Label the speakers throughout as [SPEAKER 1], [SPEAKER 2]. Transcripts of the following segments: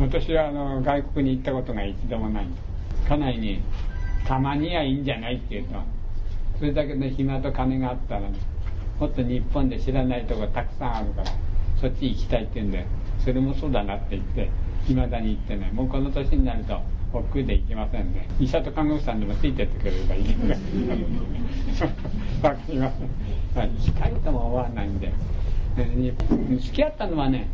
[SPEAKER 1] 私はあの外国に行ったことが一度もない家内にたまにはいいんじゃないって言うとそれだけで暇と金があったら、ね、もっと日本で知らないとこたくさんあるからそっち行きたいって言うんでそれもそうだなって言っていまだに行ってねもうこの年になると億劫で行けませんね。医者と看護婦さんでもついてってくれればいいけど分かりません、はい、行きたいとも思わないんで。付き合ったのはね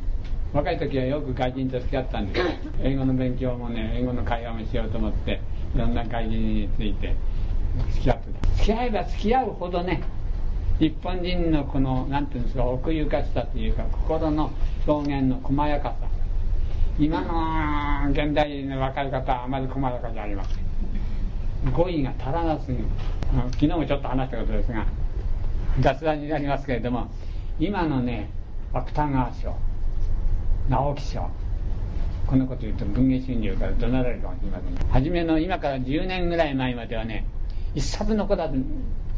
[SPEAKER 1] 若い時はよく外人と付き合ったんです。英語の勉強もね英語の会話もしようと思っていろんな外人について付き合ってた。付き合えば付き合うほどね日本人のこの何ていうんですか奥ゆかしさというか心の表現の細やかさ。今の現代の若い方はあまり細やかじゃありません。語彙が足らなすぎる。昨日もちょっと話したことですが雑談になりますけれども今のね芥川賞直木賞。こんなこと言うと文藝春秋から怒鳴られるかもしれません。初めの今から10年ぐらい前まではね一冊残らず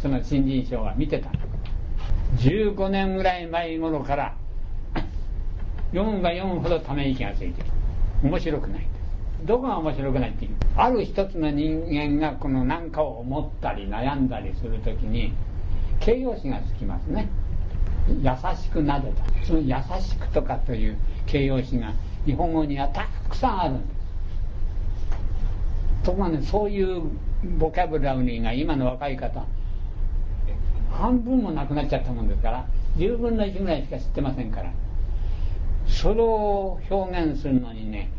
[SPEAKER 1] その新人賞は見てた。15年ぐらい前頃から 読むが読むほどため息がついてる。面白くないどこが面白くないっていう。ある一つの人間がこの何かを思ったり悩んだりするときに形容詞がつきますね。優しくなでた。その優しくとかという形容詞が日本語にはたくさんある。んですところがねそういうボキャブラリーが今の若い方半分もなくなっちゃったもんですから10分の1ぐらいしか知ってませんから。それを表現するのにね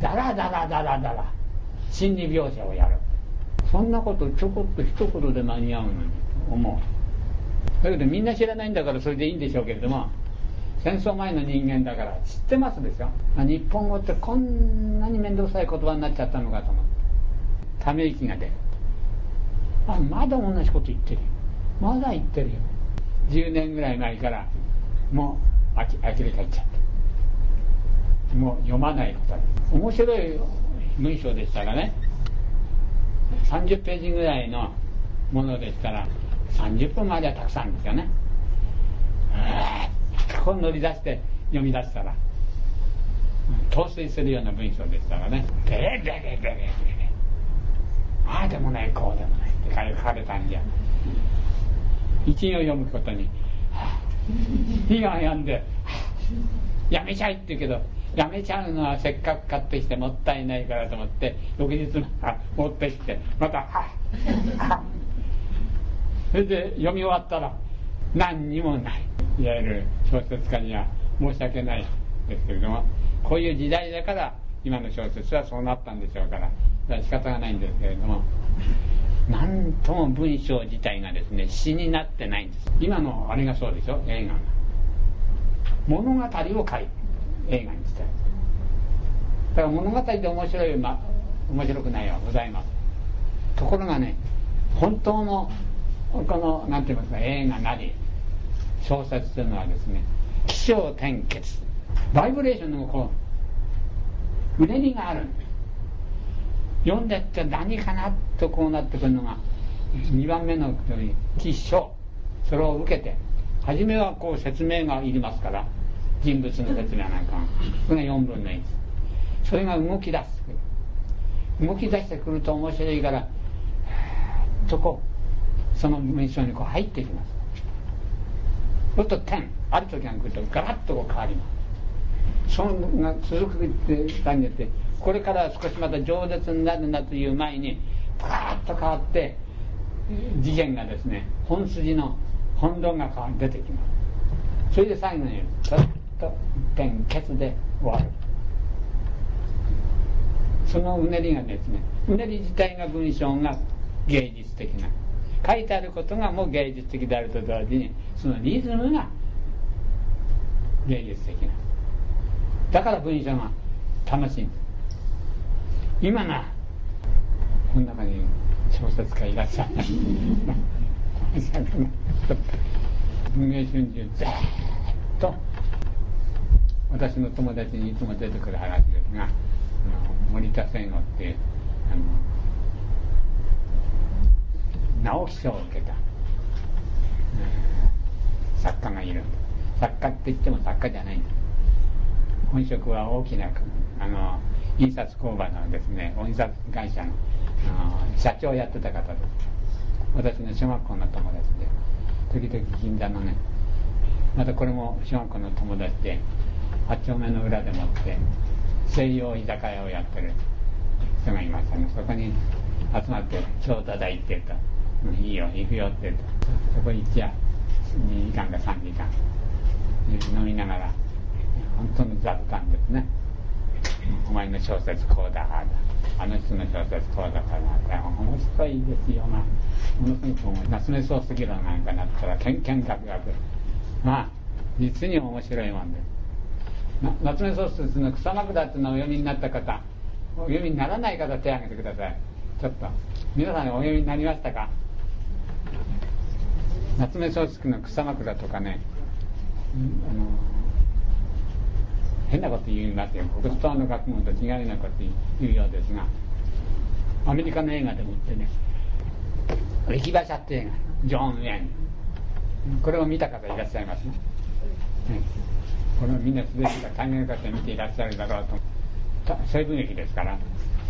[SPEAKER 1] ダラダラダラダラ心理描写をやる。そんなことちょこっと一言で間に合うのに思う。だけどみんな知らないんだからそれでいいんでしょうけれども戦争前の人間だから知ってますでしょ？日本語ってこんなに面倒くさい言葉になっちゃったのかと思って。ため息が出る。あまだ同じこと言ってるよ。まだ言ってるよ。10年ぐらい前からもうあき呆れ返っちゃった。もう読まないことです面白い文章でしたらね30ページぐらいのものでしたら30分まではたくさんですよね。こう乗り出して読み出したら陶酔するような文章でしたらね「ベレベレベレベレ」ああでもないこうでもないって書かれたんじゃ一行読むことに火が病んでやめちゃいって言うけどやめちゃうのはせっかく買ってきてもったいないからと思って翌日持ってきてまたそれで読み終わったら何にもない。いわゆる小説家には申し訳ないですけれどもこういう時代だから今の小説はそうなったんでしょうから仕方がないんですけれどもなんとも文章自体がですね詩になってないんです。今のあれがそうでしょ映画が。物語を書い映画にしてだから物語で面白い、ま、面白くないはございます。ところがね本当のこの何て言いますか映画なり小説というのはですね起承転結。バイブレーションのこううねりがある読んでって何かなとこうなってくるのが2番目の吉祥それを受けて初めはこう説明がいりますから人物の説明なんかそれが4分の1それが動き出す。動き出してくると面白いからとこうその文章にこう入っていきます。そうすると点ある時が来るとガラッとこう変わります。そのが続くって感じてこれから少しまた饒舌になるなという前にパカッと変わって次元がですね本筋の本論が出てきます。それで最後にちょっと点結で終わる。そのうねりがですねうねり自体が文章が芸術的な。書いてあることがもう芸術的であると同時にそのリズムが芸術的なだ。から文章が楽しい。んです今なこの中に小説家いらっしゃる 文藝春秋ずっと私の友達にいつも出てくる話ですが森田聖吾っていうあの直木賞を受けた、作家がいる。作家って言っても作家じゃないんだ。本職は大きなあの印刷工場のですね印刷会社の社長をやってた方です。私の小学校の友達で。時々銀座のねまたこれも小学校の友達で八丁目の裏でもって西洋居酒屋をやってる人がいましたね。そこに集まって「今日ただ行って」と「いいよ行くよ」って。そこ行っちゃ2時間か3時間。飲みながら。本当の雑談ですね。お前の小説こうだああの人の小説こうだから面白いですよまあ。ものすごく夏目漱石論なんかなったらけんけんかくがく。まあ実に面白いもんで。す夏目漱石の草枕っていうのをお読みになった方。お読みにならない方手を挙げてください。ちょっと。皆さんお読みになりましたか？夏目漱石の草枕とかね、あの変なこと言いますよ国スの学問と違うようなこと言うようですがアメリカの映画でもってね「歴馬車」って映画ジョン・ウェンこれを見た方いらっしゃいますね、ねこれをみんなすべてが大変な方見ていらっしゃるだろうと。西部劇ですから。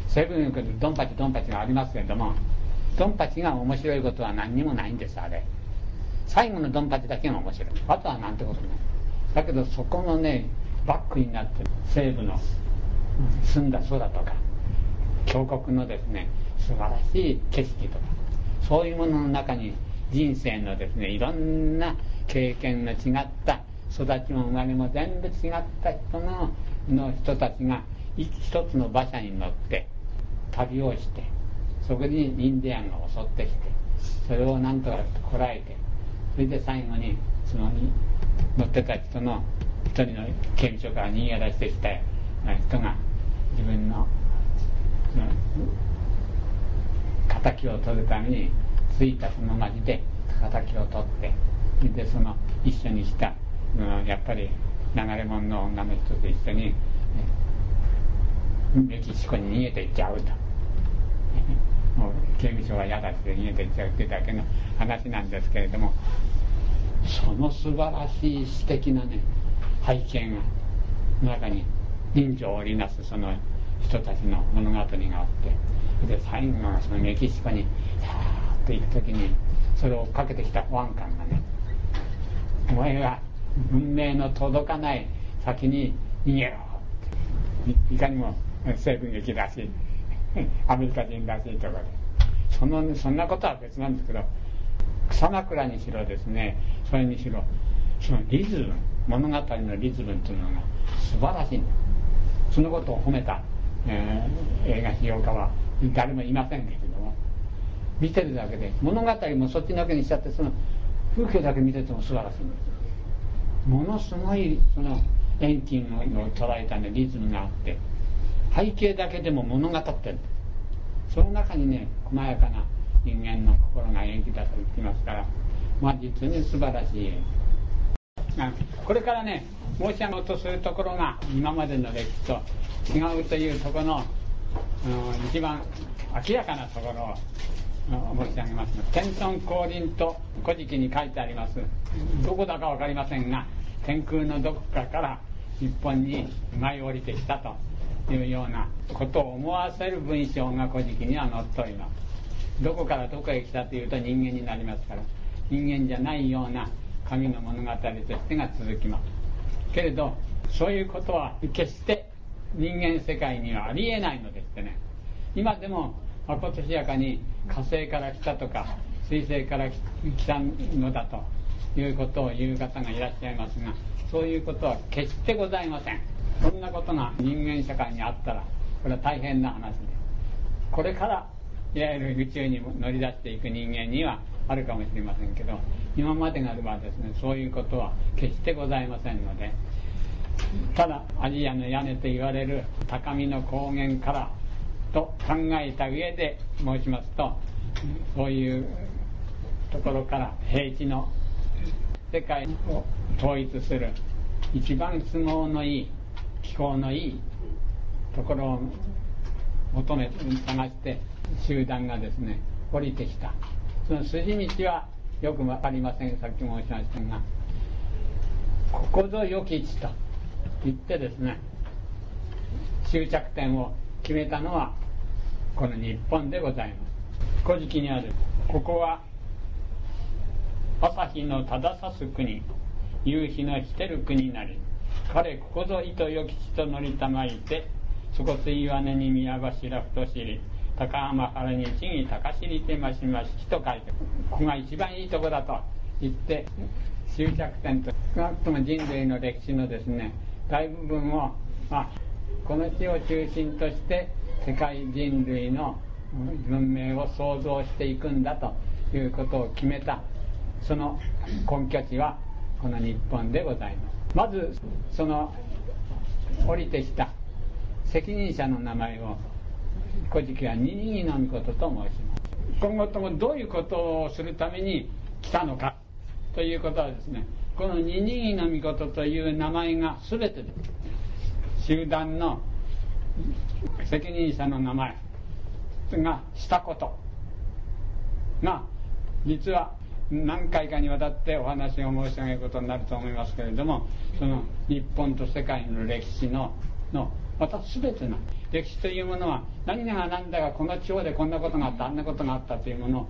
[SPEAKER 1] 西部劇でドンパチドンパチがありますけれどもドンパチが面白いことは何にもないんですあれ。最後のドンパチだけが面白い。あとはなんてことない。だけどそこのねバックになってる。西部の澄んだ空とか。峡谷のですね素晴らしい景色とか。そういうものの中に人生のですねいろんな経験の違った育ちも生まれも全部違った人のの人たちが一つの馬車に乗って旅をしてそこにインディアンが襲ってきてそれをなんとかこらえてそれで最後にその乗ってた人の一人の刑務所から逃げ出してきた人が自分のその敵を取るために着いたその町で敵を取ってそれでその一緒にした、うん、やっぱり流れ者の女の人と一緒にメキシコに逃げていっちゃうと。もう刑務所は嫌だって逃げていっちゃうっていうだけの話なんですけれどもその素晴らしい詩的なね背景が中に人情を織りなすその人たちの物語があってで最後のそのメキシコにさーっと行く時にそれをかけてきた保安官がね「お前は文明の届かない先に逃げろ」っていかにも西部劇らしい アメリカ人らしいところで。そのそんなことは別なんですけど草枕にしろですねそれにしろそのリズム物語のリズムというのが素晴らしいそのことを褒めた、えー、映画批評家は誰もいませんけれども見てるだけで物語もそっちだけにしちゃってその風景だけ見てても素晴らしいんですものすごいその遠近を捉えたねリズムがあって背景だけでも物語ってるその中にね細やかな人間の心が元気だと言ってますからまあ実に素晴らしい。これからね申し上げようとするところが今までの歴史と違うというところの、うん、一番明らかなところを申し上げます。天孫降臨と古事記に書いてあります。どこだか分かりませんが天空のどこかから日本に舞い降りてきたと。いうようなことを思わせる文章が古事記には載っております。どこからどこへ来たというと人間になりますから。人間じゃないような神の物語としてが続きます。けれどそういうことは決して人間世界にはありえないのでしてね。今でもまことしやかに火星から来たとか水星から来たのだということを言う方がいらっしゃいますがそういうことは決してございません。そんなことが人間社会にあったらこれは大変な話で。すこれからいわゆる宇宙に乗り出していく人間にはあるかもしれませんけど今までがあればですねそういうことは決してございませんのでただアジアの屋根と言われる高みの高原からと考えた上で申しますとそういうところから平地の世界を統一する一番都合のいい気候のいいところを求め探して集団がですね降りてきた。その筋道はよく分かりませんさっき申しましたが。ここぞ良き地と言ってですね終着点を決めたのはこの日本でございます。古事記にあるここは朝日の正さす国夕日の来てる国なり。彼ここぞ糸よき地と乗りたまいてそこつ岩根に宮柱太しり高浜原に地に高しりてましましと書いてここが一番いいとこだと言って終着点と少なくとも人類の歴史のですね大部分を、まあ、この地を中心として世界人類の文明を創造していくんだということを決めたその根拠地はこの日本でございます。まずその降りてきた責任者の名前を「古事記」は「二人の御事」と申します。今後ともどういうことをするために来たのかということはですねこの二人の御事という名前が全てで集団の責任者の名前がしたことが実は何回かにわたってお話を申し上げることになると思いますけれどもその日本と世界の歴史ののまた全ての歴史というものは何が何だかこの地方でこんなことがあったあんなことがあったというものを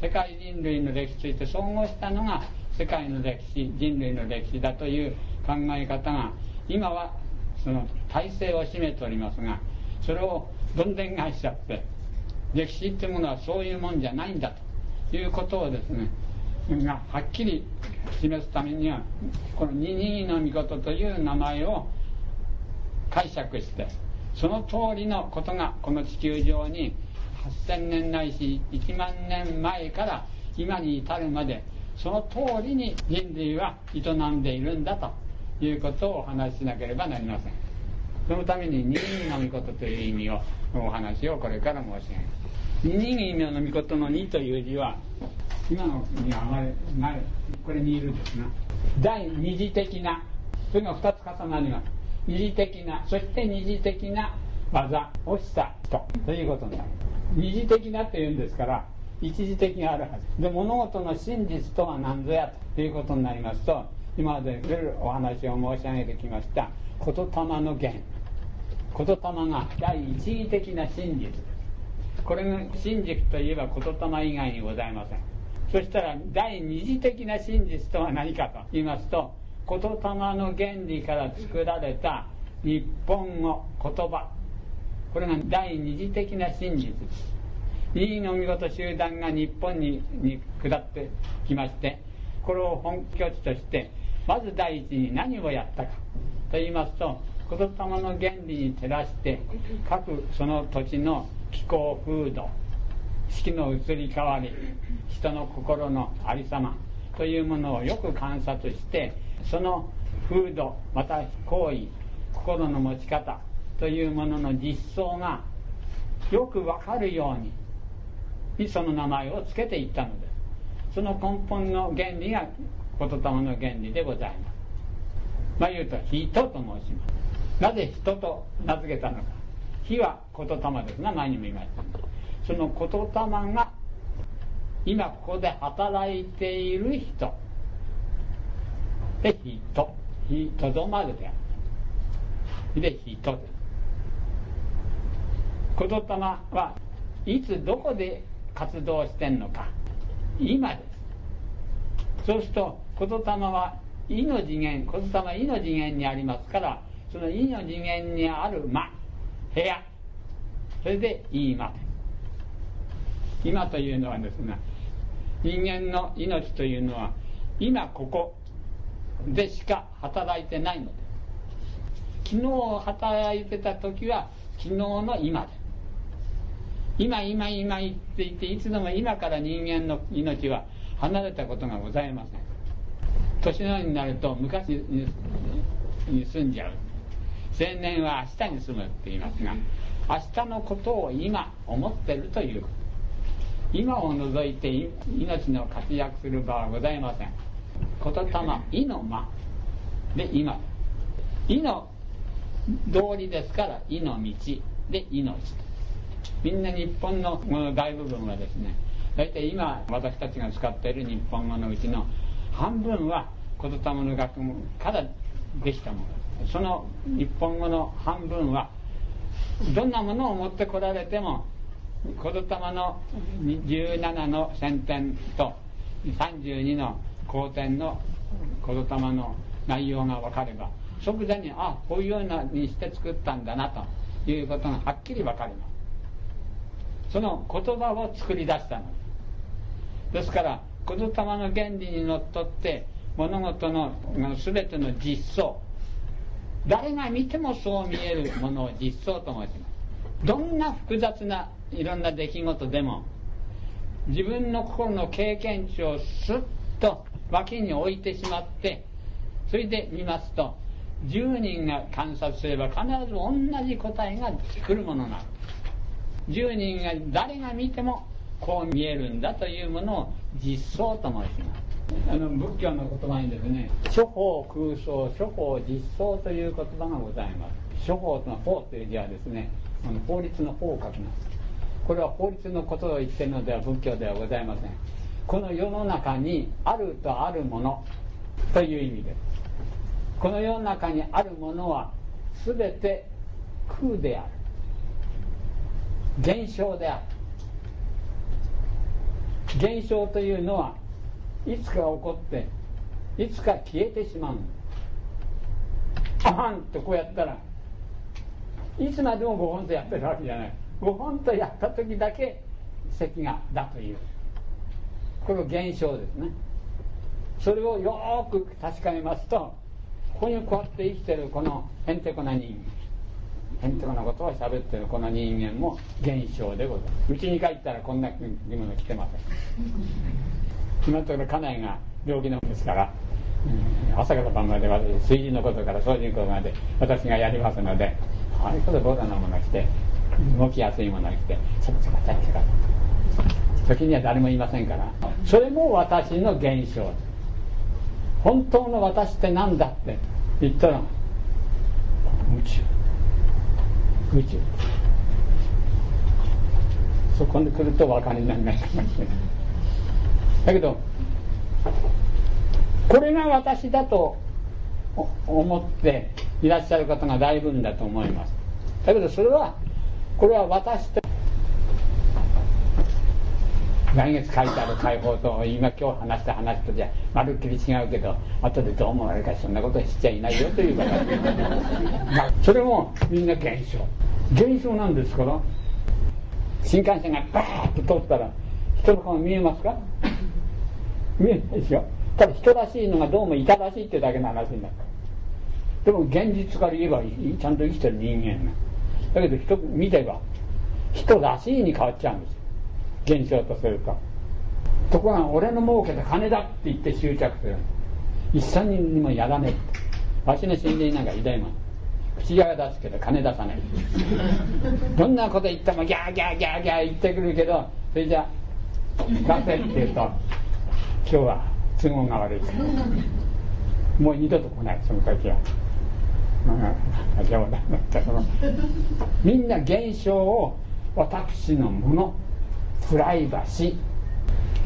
[SPEAKER 1] 世界人類の歴史として総合したのが世界の歴史人類の歴史だという考え方が今はその体制を占めておりますがそれをどんでん返しちゃって歴史っていうものはそういうもんじゃないんだということをですねがはっきり示すためにはこの「二人の御事」という名前を解釈してその通りのことがこの地球上に8000年ないし1万年前から今に至るまでその通りに人類は営んでいるんだということをお話ししなければなりません。そのために二人の御事という意味をお話をこれから申し上げます。二人の御事の二という字は今のにはあまりないこれにいるんですが第二次的なそれが2つ重なります。二次的なそして二次的な技をした人ということになる二次的なっていうんですから一時的があるはず。で物事の真実とは何ぞやと。いうことになりますと今までいろいろお話を申し上げてきました言霊の源言霊が第一義的な真実です。これが真実といえば言霊以外にございません。そしたら第二次的な真実とは何かと言いますと言霊の原理から作られた日本語言葉。これが第二次的な真実。です二の見事集団が日本にに下ってきましてこれを本拠地としてまず第一に何をやったかと言いますと言霊の原理に照らして各その土地の気候風土四季の移り変わり人の心のありさまというものをよく観察してその風土また行為心の持ち方というものの実相がよくわかるようにその名前を付けていったのです。その根本の原理が言霊の原理でございます。まあ言うと人と申します。なぜ人と名付けたのか。火は言霊です。が前にも言いました。その言霊が今ここで働いている人。で人。ひとどまるである。で人です言霊はいつどこで活動してんのか。今です。そうすると言霊は意の次元言霊は意の次元にありますからその意の次元にある間部屋。それでいい間です。今というのはですね人間の命というのは今ここでしか働いてないのです。昨日働いてた時は昨日の今です。今今今言っていていつでも今から人間の命は離れたことがございません。年のになると昔に住んじゃう。青年は明日に住むって言いますが明日のことを今思ってるということ。今を除いて命の活躍する場はございません。言霊意の間で今。意の道理ですから意の道。で命みんな日本の大部分はですね大体今私たちが使っている日本語のうちの半分は言霊の学問からできたもの。その日本語の半分はどんなものを持ってこられても言霊の17の先天と32の後天の言霊の内容が分かれば即座にあこういうようなにして作ったんだなということがはっきり分かります。その言葉を作り出したの。ですから言霊の原理にのっとって物事の全ての実相誰が見てもそう見えるものを実相と申します。どんな複雑ないろんな出来事でも自分の心の経験値をスッと脇に置いてしまってそれで見ますと10人が観察すれば必ず同じ答えが来るものなの。10人が誰が見てもこう見えるんだというものを実相と申します。あの仏教の言葉にですね諸法空想諸法実相という言葉がございます。諸法というの法という字はですね法律の法を書きます。これは法律のことを言ってるのでは仏教ではございませんこの世の中にあるとあるものという意味ですこの世の中にあるものは全て空である。現象である現象というのはいつか起こっていつか消えてしまうあはんとこうやったらいつまでも5本とやってるわけじゃない。5本とやった時だけ席がだという。この現象ですね。それをよく確かめますとここにこうやって生きてるこのへんてこな人間へんてこなことを喋ってるこの人間も現象でございます。うちに帰ったらこんな着物着てません。今のところ家内が病気なんですから、朝から晩まで私炊事のことから掃除のことまで私がやりますのでああいうことボタなもの着て動きやすいもの着てちょっとちょっとちょっと。時には誰もいませんから。それも私の現象。本当の私って何だって言ったら宇宙。宇宙。そこに来ると分かりにならないかもしれない。だけどこれが私だと思っていらっしゃる方が大分だと思います。だけどそれはこれは私と来月書いてある解放と今今日話した話とじゃまるっきり違うけど後でどう思われるかそんなことしちゃいないよという形まあそれもみんな現象。現象なんですから新幹線がバーッと通ったら人の顔見えますか？見えないでしょただ人らしいのがどうもいたらしいってだけの話になったでも現実から言えばちゃんと生きてる人間が。だけど人見れば人らしいに変わっちゃうんですよ。現象とすると。ところが俺の儲けた金だって言って執着する。一切にもやらねえわしの死んでいなんかいない。もん口が出すけど金出さないどんなこと言ってもギャーギャーギャーギャー言ってくるけどそれじゃ出せって言うと今日は都合が悪い。もう二度と来ないその時は。冗談だった。けどみんな現象を私のものプライバシー。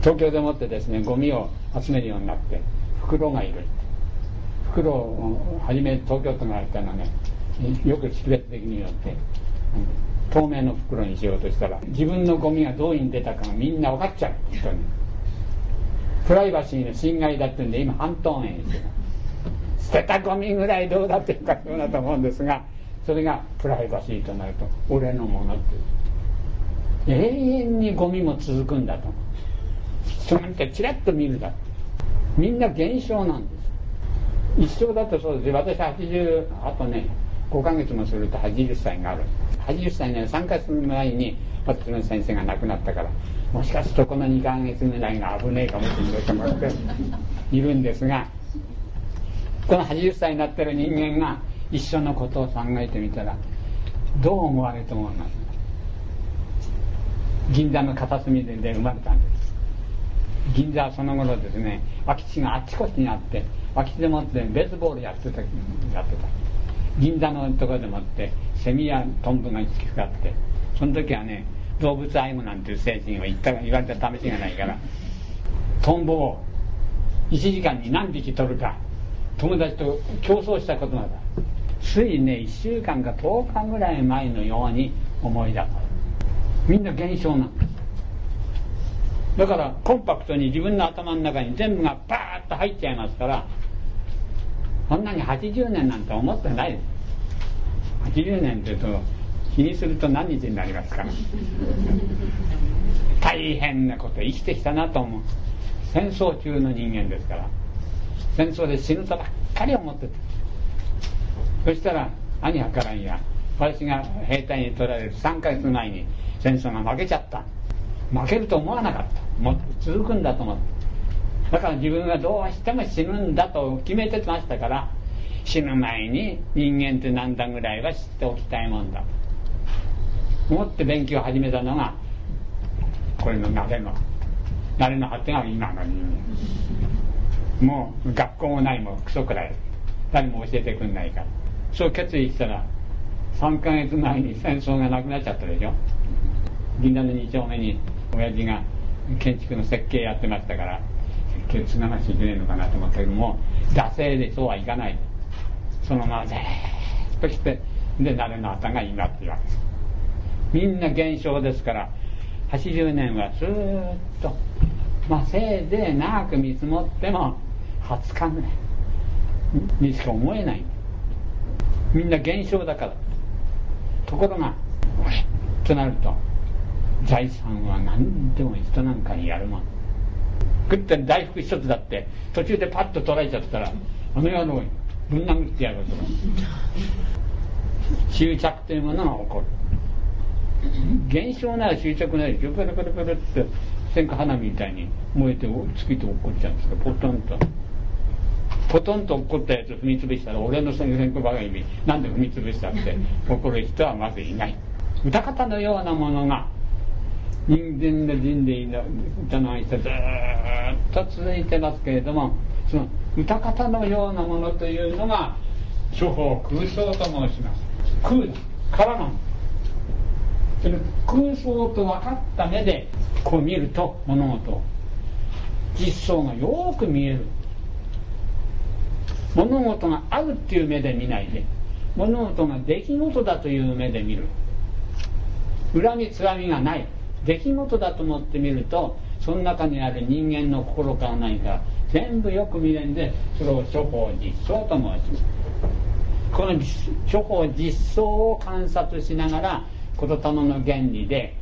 [SPEAKER 1] 東京でもってですねゴミを集めるようになって袋がいる袋を初め東京都がやったのはねよく識別的によって透明の袋にしようとしたら自分のゴミがどういうに出たかがみんな分かっちゃう人にプライバシーの侵害だってんで今半透明にしてる。捨てたゴミぐらいどうだっていうかそうだと思うんですがそれがプライバシーとなると俺のものって永遠にゴミも続くんだと。人なんてチラッと見るだ。みんな現象なんです。一生だとそうです私80あとね5ヶ月もすると80歳がある。80歳の3ヶ月前に私の先生が亡くなったからもしかするとこの2ヶ月ぐらいが危ねえかもしれないと思っているんですがこの80歳になってる人間が一緒のことを考えてみたらどう思われると思います銀座の片隅で生まれたんです銀座はその頃ですね空き地があっちこっちにあって空き地でもってベースボールやってたやってた銀座のところでもってセミやトンボがつきかってその時はね動物愛護なんていう精神を言った言われた試しがないからトンボを1時間に何匹取るか。友達と競争したことがあついね1週間か10日ぐらい前のように思い出す。みんな現象なんです。だからコンパクトに自分の頭の中に全部がバーッと入っちゃいますからそんなに80年なんて思ってないです。80年っていうと気にすると何日になりますか。大変なこと生きてきたなと思う。戦争中の人間ですから。戦争で死ぬとばっかり思ってた。そしたら兄はからんや私が兵隊に取られる3ヶ月前に戦争が負けちゃった。負けると思わなかった。もっと続くんだと思って。だから自分はどうしても死ぬんだと決めてましたから死ぬ前に人間って何だぐらいは知っておきたいもんだと。思って勉強を始めたのがこれの慣れの慣れの果てが今の人間。もう学校もないもクソくらい。誰も教えてくんないから。そう決意したら3ヶ月前に戦争がなくなっちゃったでしょ。銀座の2丁目に親父が建築の設計やってましたから設計継がなきゃいけないのかなと思ったけども惰性でそうはいかない。そのままずっとしてで慣れのあたが今っていうわけ。ですみんな現象ですから80年はずっと。まあせいぜい長く見積もっても20日ぐらいにしか思えない。みんな現象だから。ところがとなると財産は何でも人なんかにやるもん。食って大福一つだって途中でパッと取られちゃったらあの野郎ぶん殴ってやると。執着というものが起こる。現象なら執着ない。でしょペロペロペロって線香花火みたいに燃えて月と落っこっちゃうんですかポトンと。ポトンと落ったやつ踏み潰したら俺の線香花火なんで踏み潰したって怒る人はまずいない。歌方のようなものが人間の人類の歌の愛してずっと続いてますけれどもその歌方のようなものというのが諸法空想と申します。空だからなんその空想と分かった目でこう見ると物事を。実相がよく見える物事があるっていう目で見ないで物事が出来事だという目で見る。恨みつらみがない。出来事だと思ってみるとその中にある人間の心から何か全部よく見れんでそれを諸法実相と申します。この諸法実相を観察しながら言霊の原理で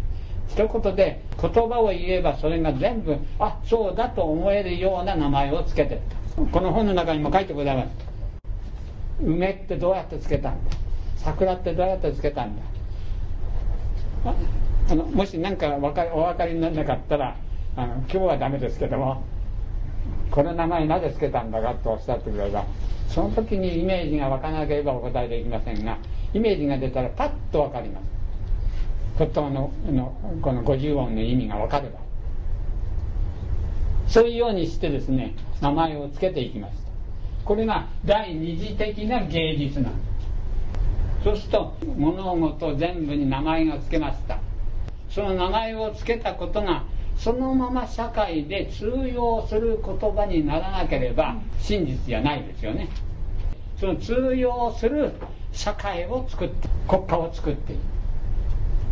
[SPEAKER 1] 一言で言葉を言えばそれが全部あそうだと思えるような名前を付けてった。この本の中にも書いてござい。ます梅ってどうやってつけたんだ？桜ってどうやってつけたんだ？あのもし何かお分かりにならなかったらあの今日はダメですけどもこの名前なぜ付けたんだかとおっしゃってくればその時にイメージが分かなければお答えできませんがイメージが出たらパッと分かります。言葉ののこの50音の意味が分かれば。そういうようにしてですね名前を付けていきました。これが第二次的な芸術なんです。そうすると物事全部に名前が付けました。その名前を付けたことがそのまま社会で通用する言葉にならなければ真実じゃないですよね。その通用する社会を作って国家を作っていく。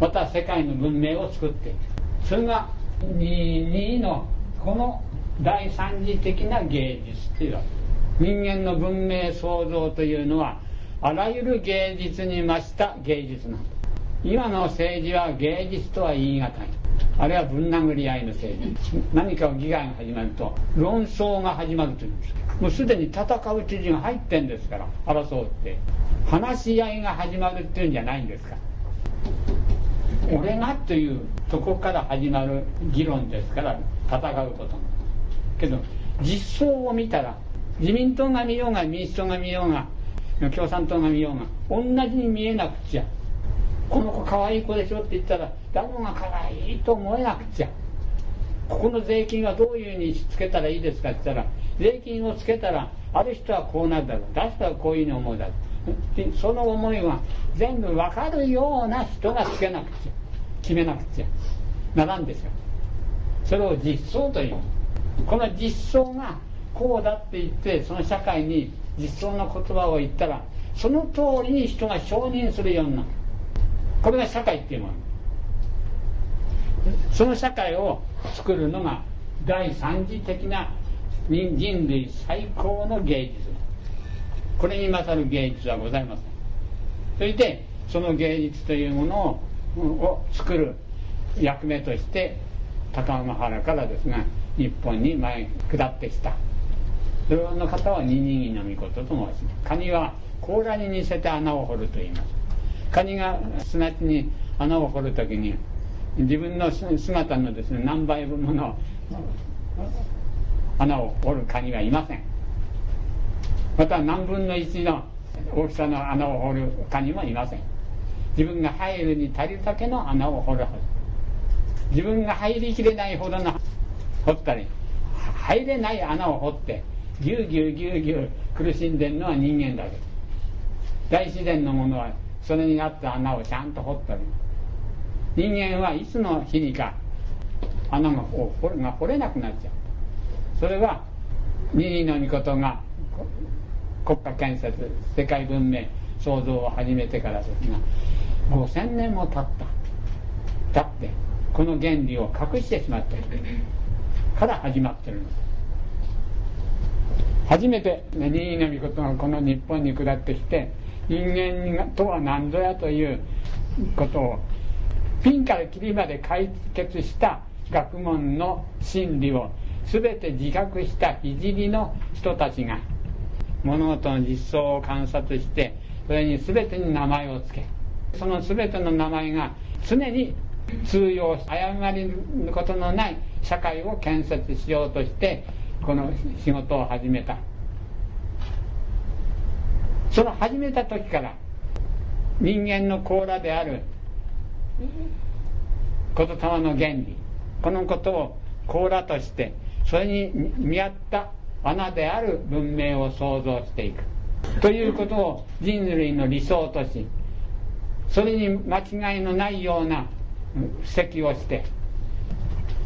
[SPEAKER 1] また世界の文明を作っていく。それが2のこの第三次的な芸術というわけ人間の文明創造というのはあらゆる芸術に増した芸術なんだ今の政治は芸術とは言い難いあれはぶん殴り合いの政治何かを議会が始まると論争が始まるというんですもうすでに戦う知事が入ってんですから争うって話し合いが始まるっていうんじゃないんですか。俺がというとこから始まる議論ですから戦うことけど実相を見たら自民党が見ようが民主党が見ようが共産党が見ようが同じに見えなくちゃこの子可愛いい子でしょって言ったら誰もが可愛いと思えなくちゃここの税金はどういうふうにつけたらいいですかって言ったら税金をつけたらある人はこうなるだろう出したらこういうふうに思うだろうその思いは全部分かるような人がつけなくちゃ決めなくちゃならんですよ。それを実相という。この実相がこうだって言ってその社会に実相の言葉を言ったらその通りに人が承認するようになる。これが社会っていうもの。その社会を作るのが第三次的な人類最高の芸術。これに勝る芸術はございません。そしてその芸術というものを作る役目として高野原からですが日本に前下ってきた。その方はニニギの御事と申します。カニは甲羅に似せて穴を掘ると言います。カニが砂地に穴を掘るときに自分の姿のですね何倍分もの穴を掘るカニはいません。また何分の1の大きさの穴を掘るカニもいません。自分が入るに足りるだけの穴を掘るはず。自分が入りきれないほどの掘ったり入れない穴を掘ってぎゅうぎゅうぎゅうぎゅう苦しんでるのは人間だけ。大自然のものはそれに合った穴をちゃんと掘ったり人間はいつの日にか穴がが掘れなくなっちゃうそれは二位の御事が国家建設世界文明創造を始めてからですが5000年も経った。経ってこの原理を隠してしまっているから始まってるの初めて任意の御事がこの日本に下ってきて人間とは何ぞやということをピンからキリまで解決した学問の真理を全て自覚した聖の人たちが物事の実相を観察してそれに全てに名前を付けその全ての名前が常に通用し誤りることのない社会を建設しようとしてこの仕事を始めた。その始めた時から人間の甲羅である言霊の原理このことを甲羅としてそれに見合った穴である文明を創造していく。ということを人類の理想としそれに間違いのないような布石をして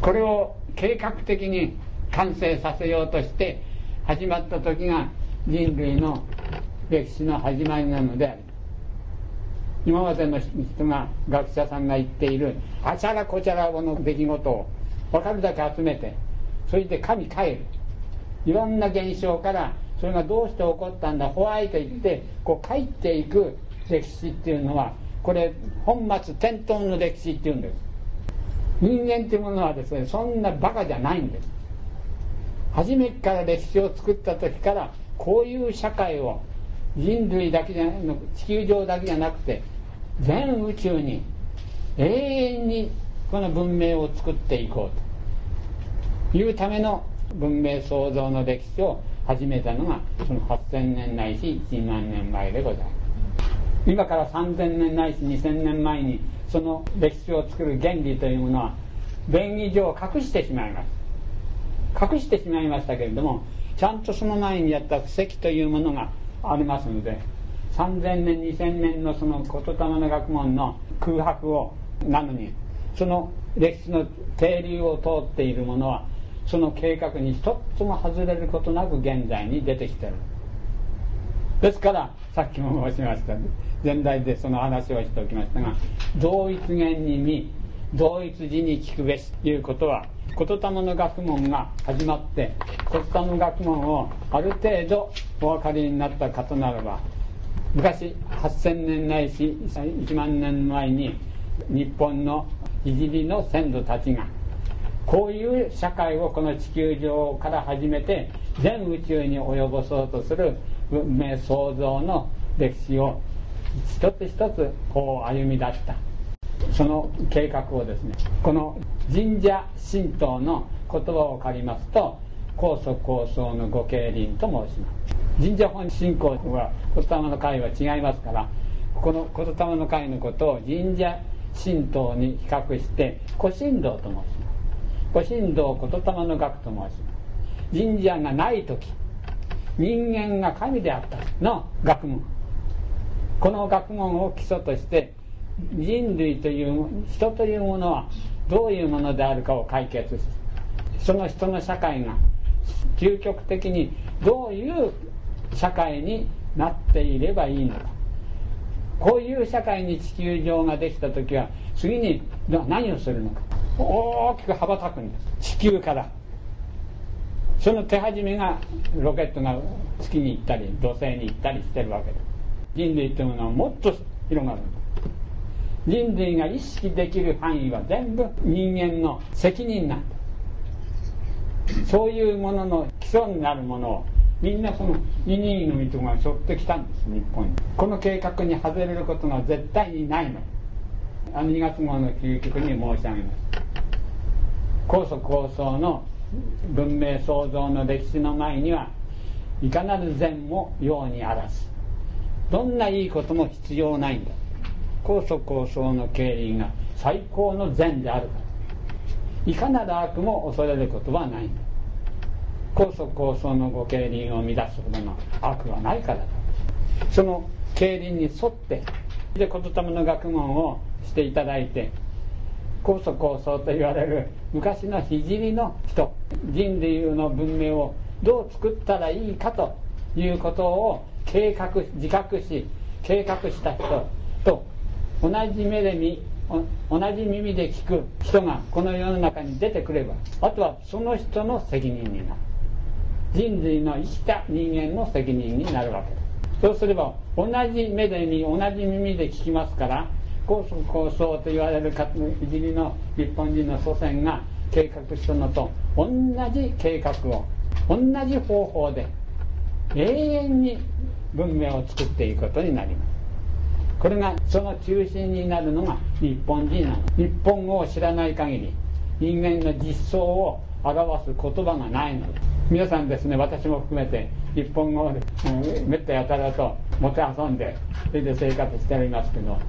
[SPEAKER 1] これを計画的に完成させようとして始まった時が人類の歴史の始まりなのである今までの人が学者さんが言っているあちゃらこちゃらの出来事を分かるだけ集めてそれで神帰る。いろんな現象からそれがどうして起こったんだホワイト言ってこう帰っていく歴史っていうのはこれ本末転倒の歴史っていうんです。人間っていうものはですねそんなバカじゃないんです。初めから歴史を作った時からこういう社会を人類だけじゃの地球上だけじゃなくて全宇宙に永遠にこの文明を作っていこうと。いうための文明創造の歴史を始めたのがその8000年ないし1万年前でございます。今から3000年ないし2000年前にその歴史を作る原理というものは便宜上隠してしまいます。隠してしまいましたけれどもちゃんとその前にやった布石というものがありますので3000年2000年のその言霊の学問の空白をなのにその歴史の停留を通っているものはその計画に一つも外れることなく現在に出てきてる。ですからさっきも申しました前代でその話をしておきましたが同一元に見同一字に聞くべしということは言霊の学問が始まって言霊の学問をある程度お分かりになった方ならば昔8000年ないし1万年前に日本の聖の先祖たちがこういう社会をこの地球上から始めて全宇宙に及ぼそうとする文明創造の歴史を一つ一つこう歩み出した。その計画をですねこの神社神道の言葉を借りますと高祖高僧の御経輪と申します。神社本信仰は言霊の会は違いますからこの言霊の会のことを神社神道に比較して古神道と申します。古神道言霊の学と申します。神社がない時人間が神であった。の学問。この学問を基礎として人類という人というものはどういうものであるかを解決しその人の社会が究極的にどういう社会になっていればいいのか。こういう社会に地球上ができた時は次に何をするのか。大きく羽ばたくんです。地球から。その手始めがロケットが月に行ったり土星に行ったりしてるわけです人類というものはもっと広がる。人類が意識できる範囲は全部人間の責任なんだ。そういうものの基礎になるものをみんなその二人の人が背負ってきたんです日本に。この計画に外れることが絶対にないの。あの2月号の究極に申し上げます。高祖高僧の文明創造の歴史の前にはいかなる善も用にあらずどんないいことも必要ないんだ。高祖高僧の経緯が最高の善であるから。いかなる悪も恐れることはないんだ。高祖高僧のご経輪を乱すほどの悪はないからだ。その経輪に沿ってで言霊の学問をしていただいて高祖高僧と言われる昔の聖の人。人類の文明をどう作ったらいいかということを計画自覚し計画した人と同じ目で見同じ耳で聞く人がこの世の中に出てくればあとはその人の責任になる。人類の生きた人間の責任になるわけですそうすれば同じ目で見同じ耳で聞きますから高層構想と言われるいじりの日本人の祖先が計画したのと同じ計画を同じ方法で永遠に文明を作っていくことになります。これがその中心になるのが日本人なの日本語を知らない限り人間の実相を表す言葉がないのです。皆さんですね私も含めて日本語で、うん、めったやたらともてあそんでそれで生活しておりますけど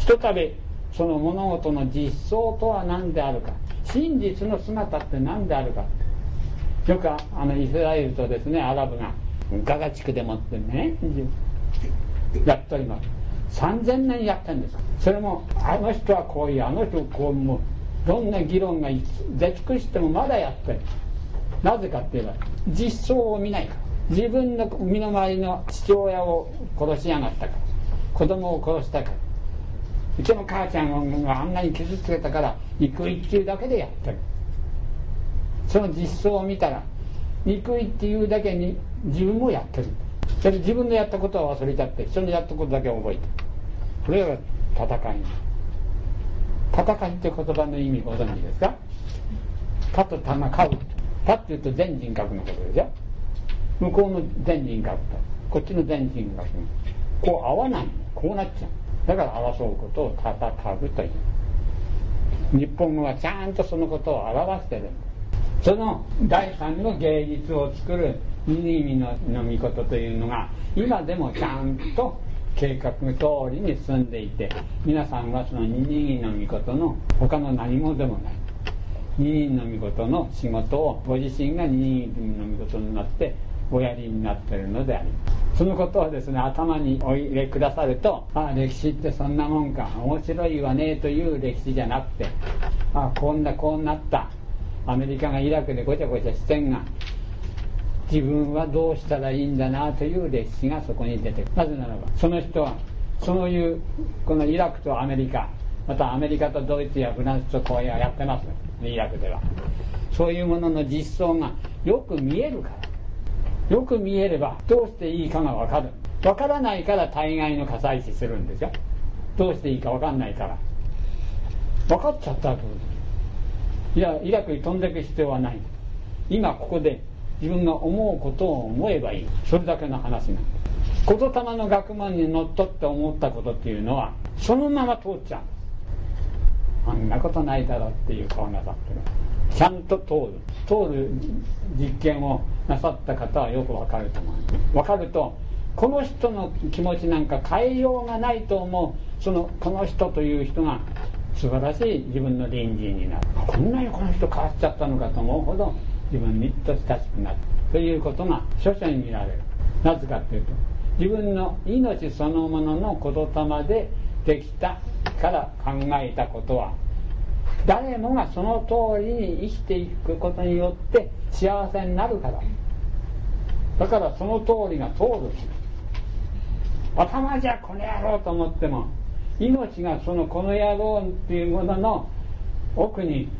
[SPEAKER 1] ひとたびその物事の実相とは何であるか。真実の姿って何であるか。よくあのイスラエルとですねアラブがガガ地区でもってねやっております。3000年やってるんです。それもあの人はこういうあの人はこうもうどんな議論が出尽くしてもまだやってるなぜかって言えば実相を見ないから。自分の身の回りの父親を殺しやがったから。子供を殺したから。うちの母ちゃんがあんなに傷つけたから憎いっていうだけでやってるその実相を見たら憎いっていうだけに自分もやってる。それ自分のやったことは忘れちゃって人のやったことだけ覚えてこれが戦い戦いって言葉の意味ご存知ですか？他と他が買う。他っていうと全人格のことでしょ向こうの全人格とこっちの全人格こう合わないこうなっちゃう。だから争うことを戦うという。日本語はちゃんとそのことを表してる。その第三の芸術を作る二意味のの御事というのが今でもちゃんと計画通りに進んでいて皆さんはその二人の御事の他の何もでもない。二人の御事の仕事をご自身が二人の御事になっておやりになってるのであります。そのことをですね頭にお入れくださるとあ歴史ってそんなもんか面白いわねという歴史じゃなくてあこんなこうなった。アメリカがイラクでごちゃごちゃしてんが自分はどうしたらいいんだなという歴史がそこに出てくる。なぜならばその人はそういうこのイラクとアメリカまたアメリカとドイツやフランスとこうやってます。イラクでは。そういうものの実相がよく見えるから。よく見えればどうしていいかが分かる。分からないから大概の火災死するんですよ。どうしていいか分かんないから。分かっちゃったらどういやイラクに飛んでいく必要はない。今ここで自分が思うことを思えばいい。それだけの話なんです言霊の学問にのっとって思ったことっていうのはそのまま通っちゃう。あんなことないだろうっていう顔なさってる。ちゃんと通る。通る実験をなさった方はよくわかると思う。わかるとこの人の気持ちなんか変えようがないと思う。そのこの人という人が素晴らしい自分の隣人になる。こんなにこの人変わっちゃったのかと思うほど自分にと親しくなる。ということが書書に見られる。なぜかというと自分の命そのものの言霊でできたから考えたことは誰もがその通りに生きていくことによって幸せになるから。だからその通りが通る頭じゃこの野郎と思っても命がそのこの野郎っていうものの奥に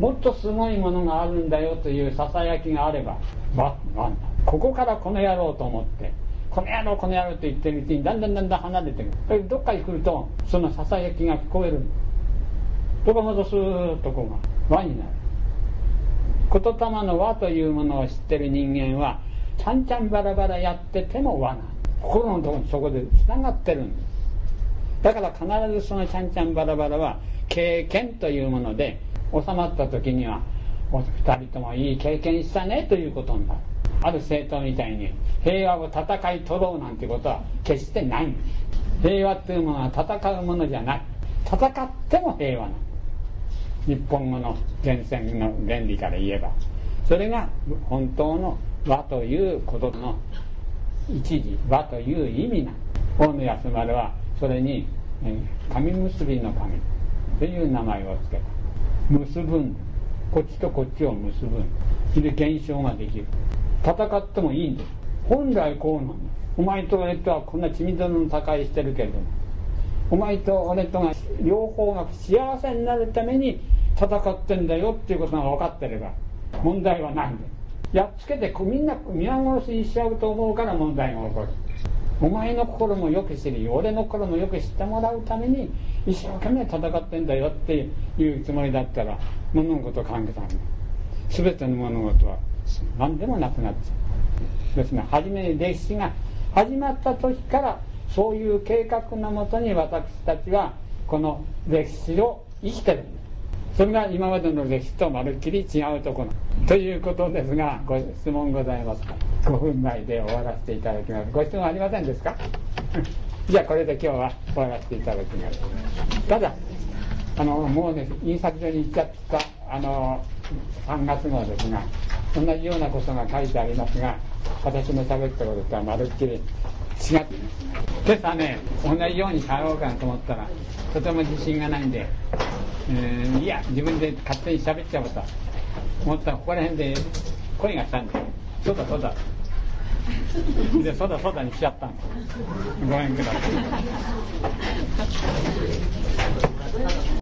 [SPEAKER 1] もっとすごいものがあるんだよというささやきがあればわわここからこの野郎と思ってこの野郎この野郎と言ってるうちにだんだんだんだん離れてくる。どっかに来るとそのささやきが聞こえる。どこまでスーッとこうが輪になる言霊の輪というものを知ってる人間はちゃんちゃんバラバラやってても輪な。心のところそこでつながってるんですだから必ずそのちゃんちゃんバラバラは経験というもので収まった時にはお二人ともいい経験したねということになる。ある政党みたいに平和を戦い取ろうなんてことは決してない平和というものは戦うものじゃない戦っても平和な日本語の源泉の原理から言えばそれが本当の和ということの一時和という意味な大野安丸はそれに神結びの神という名前を付けた。結ぶん。こっちとこっちを結ぶん。それで現象ができる。戦ってもいいんです本来こうなんだ。お前と俺とはこんな血みどの高いしてるけれども。お前と俺とが両方が幸せになるために戦ってんだよっていうことが分かってれば問題はないんだやっつけてみんな皆殺しにしちゃうと思うから問題が起こる。お前の心もよく知り俺の心もよく知ってもらうために一生懸命戦ってんだよっていうつもりだったら物事を関係さん全ての物事は何でもなくなっちゃう。ですね初めに歴史が始まった時からそういう計画のもとに私たちはこの歴史を生きてるんですそれが今までの歴史とまるっきり違うところ。ということですがご質問ございます。か5分前で終わらせていただきます。ご質問ありませんですか？じゃあこれで今日は終わらせていただきます。ただあのもうね印刷所に行っちゃった。あの3月号ですが同じようなことが書いてありますが私の喋ったこととはまるっきり。違って今朝ね同じように喋ろうかなと思ったらとても自信がないんでいや自分で勝手に喋っちゃおうと。思ったらここら辺で声がしたんで。そうだそうだ。でそうだそうだにしちゃったんごめんください。